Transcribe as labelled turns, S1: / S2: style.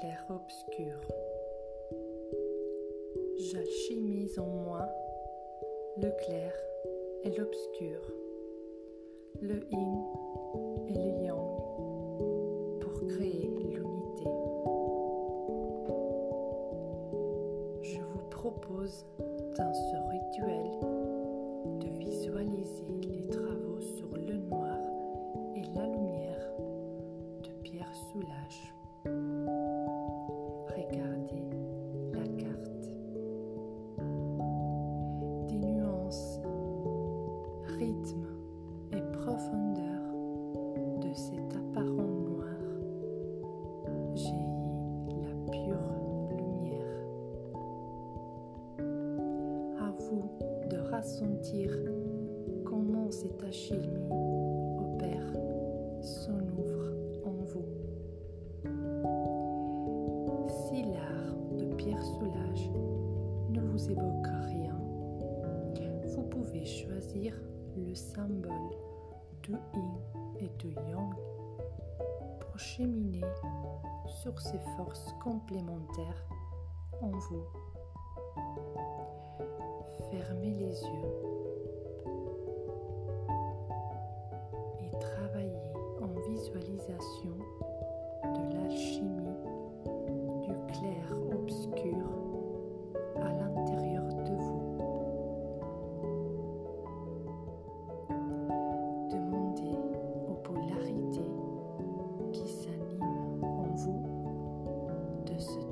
S1: clair-obscur. J'alchimise en moi le clair et l'obscur, le yin et le yang pour créer l'unité. Je vous propose dans ce rituel de visualiser Regardez la carte. Des nuances, rythme et profondeur de cet apparent noir jaillit la pure lumière. À vous de ressentir comment cette alchimie vous évoque rien, vous pouvez choisir le symbole de yin et de yang pour cheminer sur ces forces complémentaires en vous. Fermez les yeux et travaillez en visualisation se